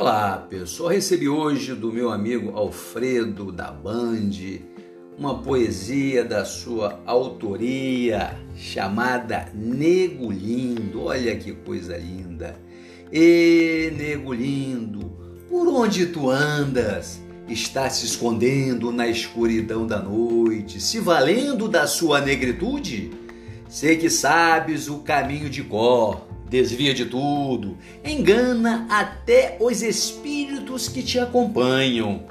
Olá, pessoal. Recebi hoje do meu amigo Alfredo da Band uma poesia da sua autoria chamada Nego Lindo. Olha que coisa linda. E nego lindo, por onde tu andas? Está se escondendo na escuridão da noite, se valendo da sua negritude? Sei que sabes o caminho de cor desvia de tudo, engana até os espíritos que te acompanham.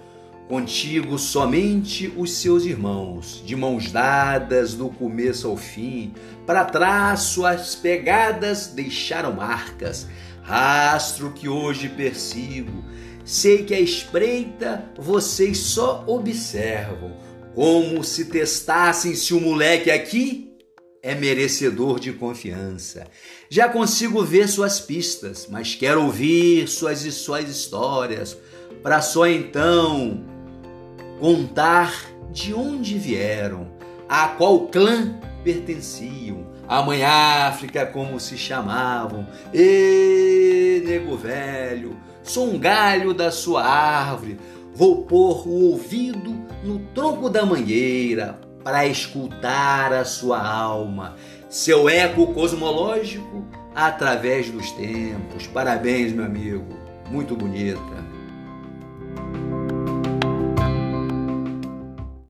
Contigo somente os seus irmãos, de mãos dadas do começo ao fim, para trás suas pegadas deixaram marcas, rastro que hoje persigo. Sei que à espreita vocês só observam, como se testassem se o moleque aqui é merecedor de confiança. Já consigo ver suas pistas, mas quero ouvir suas e suas histórias, para só então contar de onde vieram, a qual clã pertenciam, a mãe África como se chamavam. E nego velho, sou um galho da sua árvore, vou pôr o ouvido no tronco da mangueira para escutar a sua alma, seu eco cosmológico através dos tempos. Parabéns, meu amigo. Muito bonita.